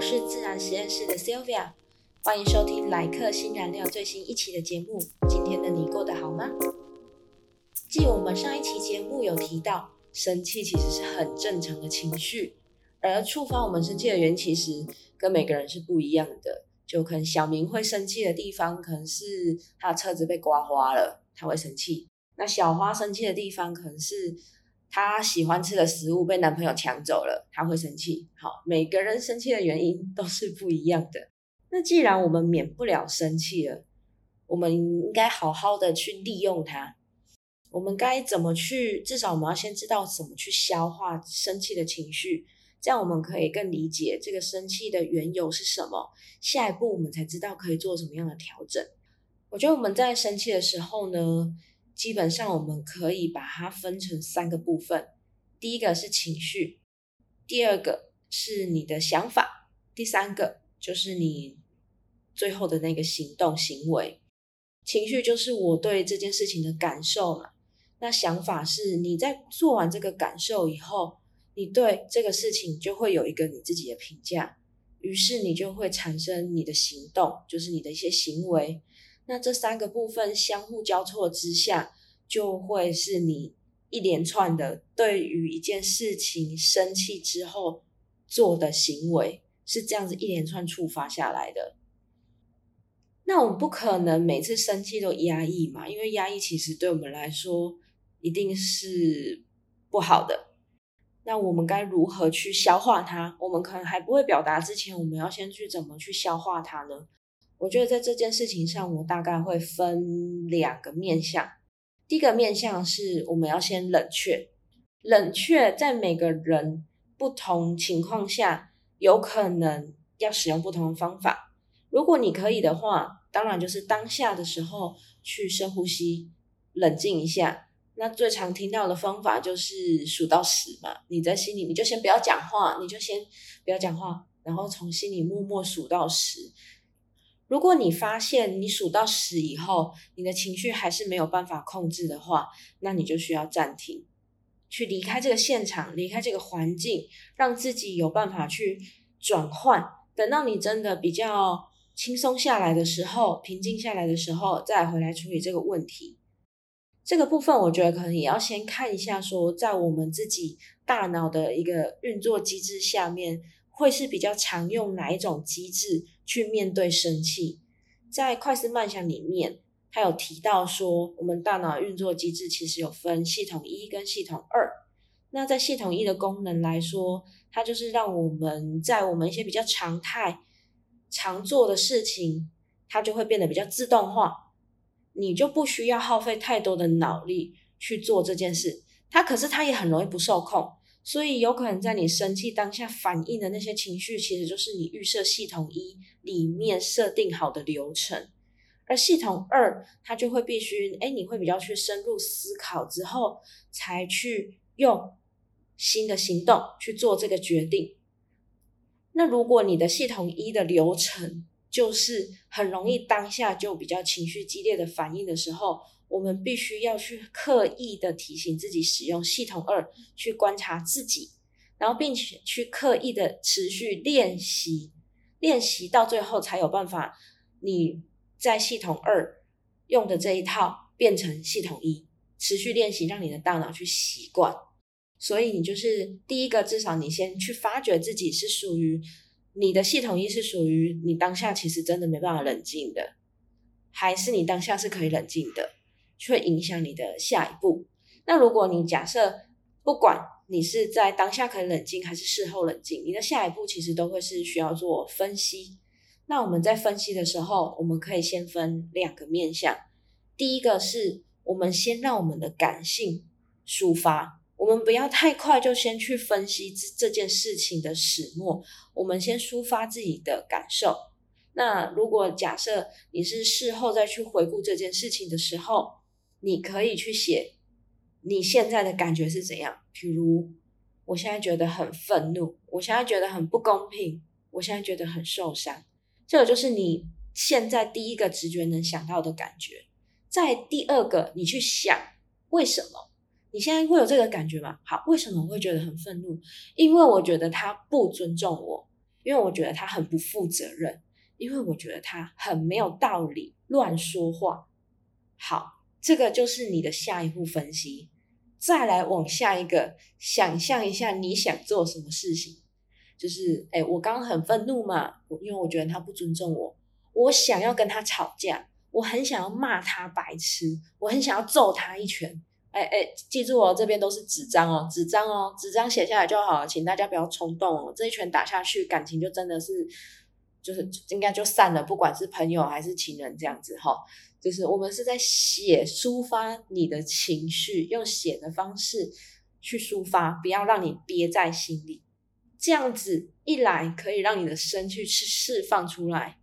我是自然实验室的 Sylvia，欢迎收听莱克新燃料最新一期的节目。今天的你过得好吗？继我们上一期节目有提到，生气其实是很正常的情绪，而触发我们生气的原因其实跟每个人是不一样的。就可能小明会生气的地方，可能是他的车子被刮花了，他会生气；那小花生气的地方，可能是。她喜欢吃的食物被男朋友抢走了，她会生气。好，每个人生气的原因都是不一样的。那既然我们免不了生气了，我们应该好好的去利用它。我们该怎么去？至少我们要先知道怎么去消化生气的情绪，这样我们可以更理解这个生气的缘由是什么。下一步我们才知道可以做什么样的调整。我觉得我们在生气的时候呢。基本上我们可以把它分成三个部分，第一个是情绪，第二个是你的想法，第三个就是你最后的那个行动行为。情绪就是我对这件事情的感受嘛，那想法是你在做完这个感受以后，你对这个事情就会有一个你自己的评价，于是你就会产生你的行动，就是你的一些行为。那这三个部分相互交错之下，就会是你一连串的对于一件事情生气之后做的行为，是这样子一连串触发下来的。那我们不可能每次生气都压抑嘛，因为压抑其实对我们来说一定是不好的。那我们该如何去消化它？我们可能还不会表达之前，我们要先去怎么去消化它呢？我觉得在这件事情上，我大概会分两个面向。第一个面向是我们要先冷却，冷却在每个人不同情况下，有可能要使用不同的方法。如果你可以的话，当然就是当下的时候去深呼吸，冷静一下。那最常听到的方法就是数到十嘛，你在心里你就先不要讲话，你就先不要讲话，然后从心里默默数到十。如果你发现你数到十以后，你的情绪还是没有办法控制的话，那你就需要暂停，去离开这个现场，离开这个环境，让自己有办法去转换。等到你真的比较轻松下来的时候，平静下来的时候，再回来处理这个问题。这个部分，我觉得可能也要先看一下，说在我们自己大脑的一个运作机制下面。会是比较常用哪一种机制去面对生气？在快思慢想里面，他有提到说，我们大脑运作机制其实有分系统一跟系统二。那在系统一的功能来说，它就是让我们在我们一些比较常态、常做的事情，它就会变得比较自动化，你就不需要耗费太多的脑力去做这件事。它可是它也很容易不受控。所以有可能在你生气当下反应的那些情绪，其实就是你预设系统一里面设定好的流程，而系统二它就会必须，哎，你会比较去深入思考之后，才去用新的行动去做这个决定。那如果你的系统一的流程就是很容易当下就比较情绪激烈的反应的时候，我们必须要去刻意的提醒自己使用系统二去观察自己，然后并且去刻意的持续练习，练习到最后才有办法，你在系统二用的这一套变成系统一，持续练习让你的大脑去习惯。所以你就是第一个，至少你先去发掘自己是属于你的系统一是属于你当下其实真的没办法冷静的，还是你当下是可以冷静的。会影响你的下一步。那如果你假设不管你是在当下可以冷静，还是事后冷静，你的下一步其实都会是需要做分析。那我们在分析的时候，我们可以先分两个面向。第一个是我们先让我们的感性抒发，我们不要太快就先去分析这这件事情的始末，我们先抒发自己的感受。那如果假设你是事后再去回顾这件事情的时候，你可以去写你现在的感觉是怎样，比如我现在觉得很愤怒，我现在觉得很不公平，我现在觉得很受伤，这个就是你现在第一个直觉能想到的感觉。在第二个，你去想为什么你现在会有这个感觉吗？好，为什么我会觉得很愤怒？因为我觉得他不尊重我，因为我觉得他很不负责任，因为我觉得他很没有道理，乱说话。好，这个就是你的下一步分析。再来往下一个，想象一下你想做什么事情，就是哎，我刚刚很愤怒嘛，因为我觉得他不尊重我，我想要跟他吵架，我很想要骂他白痴，我很想要揍他一拳。哎哎，记住哦，这边都是纸张哦，纸张哦，纸张写下来就好了，请大家不要冲动哦，这一拳打下去，感情就真的是，就是应该就散了，不管是朋友还是情人这样子哈。就是我们是在写抒发你的情绪，用写的方式去抒发，不要让你憋在心里。这样子一来可以让你的身去释放出来。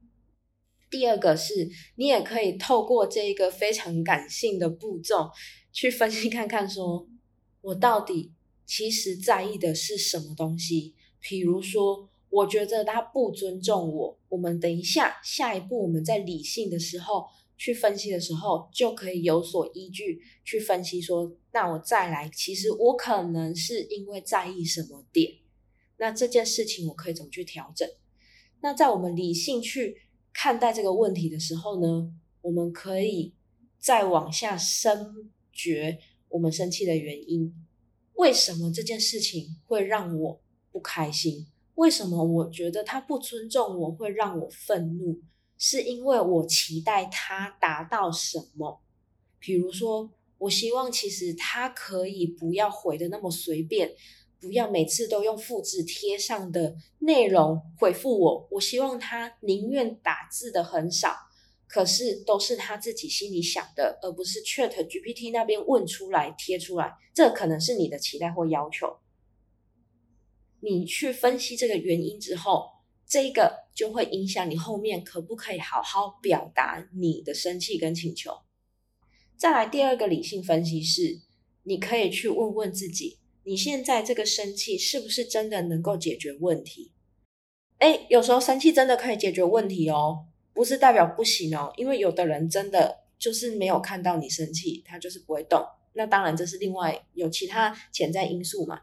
第二个是你也可以透过这个非常感性的步骤去分析看看，说我到底其实在意的是什么东西。比如说，我觉得他不尊重我。我们等一下下一步我们在理性的时候。去分析的时候，就可以有所依据去分析说，那我再来，其实我可能是因为在意什么点，那这件事情我可以怎么去调整？那在我们理性去看待这个问题的时候呢，我们可以再往下深掘我们生气的原因，为什么这件事情会让我不开心？为什么我觉得他不尊重我会让我愤怒？是因为我期待他达到什么？比如说，我希望其实他可以不要回的那么随便，不要每次都用复制贴上的内容回复我。我希望他宁愿打字的很少，可是都是他自己心里想的，而不是 Chat GPT 那边问出来贴出来。这可能是你的期待或要求。你去分析这个原因之后。这个就会影响你后面可不可以好好表达你的生气跟请求。再来第二个理性分析是，你可以去问问自己，你现在这个生气是不是真的能够解决问题？哎，有时候生气真的可以解决问题哦，不是代表不行哦，因为有的人真的就是没有看到你生气，他就是不会动。那当然这是另外有其他潜在因素嘛。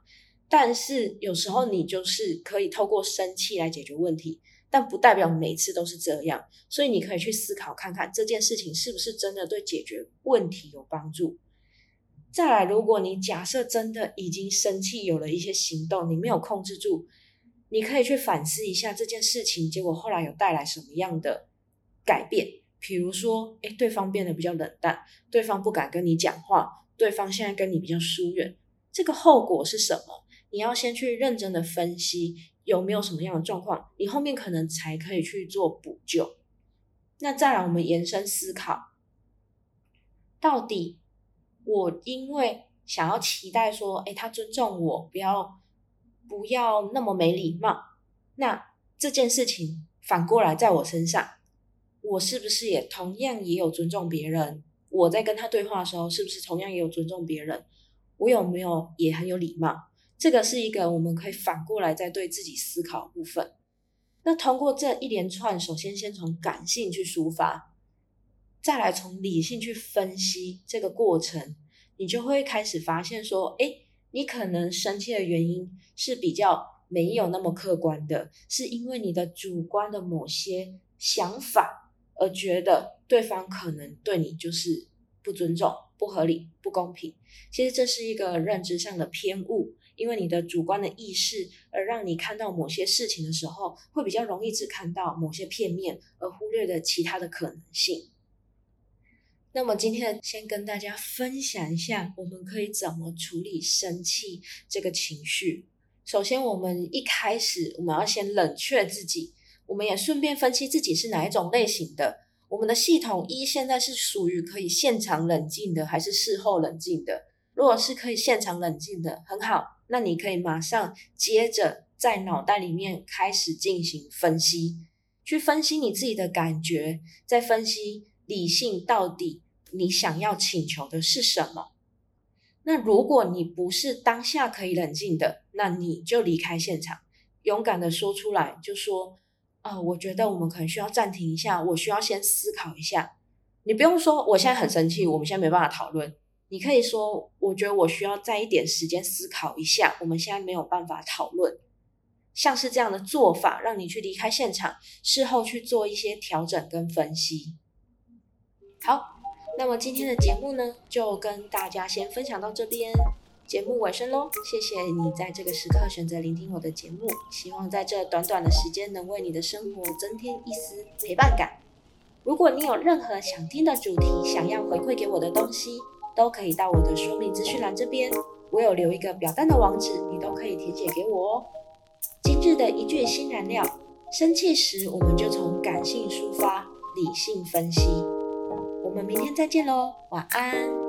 但是有时候你就是可以透过生气来解决问题，但不代表每次都是这样。所以你可以去思考看看这件事情是不是真的对解决问题有帮助。再来，如果你假设真的已经生气，有了一些行动，你没有控制住，你可以去反思一下这件事情，结果后来有带来什么样的改变？比如说，诶，对方变得比较冷淡，对方不敢跟你讲话，对方现在跟你比较疏远，这个后果是什么？你要先去认真的分析有没有什么样的状况，你后面可能才可以去做补救。那再来，我们延伸思考，到底我因为想要期待说，哎，他尊重我，不要不要那么没礼貌。那这件事情反过来在我身上，我是不是也同样也有尊重别人？我在跟他对话的时候，是不是同样也有尊重别人？我有没有也很有礼貌？这个是一个我们可以反过来再对自己思考部分。那通过这一连串，首先先从感性去抒发，再来从理性去分析这个过程，你就会开始发现说，哎，你可能生气的原因是比较没有那么客观的，是因为你的主观的某些想法而觉得对方可能对你就是不尊重、不合理、不公平。其实这是一个认知上的偏误。因为你的主观的意识，而让你看到某些事情的时候，会比较容易只看到某些片面，而忽略了其他的可能性。那么今天先跟大家分享一下，我们可以怎么处理生气这个情绪。首先，我们一开始我们要先冷却自己，我们也顺便分析自己是哪一种类型的。我们的系统一现在是属于可以现场冷静的，还是事后冷静的？如果是可以现场冷静的，很好。那你可以马上接着在脑袋里面开始进行分析，去分析你自己的感觉，再分析理性到底你想要请求的是什么。那如果你不是当下可以冷静的，那你就离开现场，勇敢的说出来，就说啊，我觉得我们可能需要暂停一下，我需要先思考一下。你不用说我现在很生气，我们现在没办法讨论。你可以说，我觉得我需要再一点时间思考一下，我们现在没有办法讨论。像是这样的做法，让你去离开现场，事后去做一些调整跟分析。好，那么今天的节目呢，就跟大家先分享到这边，节目尾声喽。谢谢你在这个时刻选择聆听我的节目，希望在这短短的时间能为你的生活增添一丝陪伴感。如果你有任何想听的主题，想要回馈给我的东西，都可以到我的说明资讯栏这边，我有留一个表单的网址，你都可以填写给我哦。今日的一句新燃料：生气时，我们就从感性抒发，理性分析。我们明天再见喽，晚安。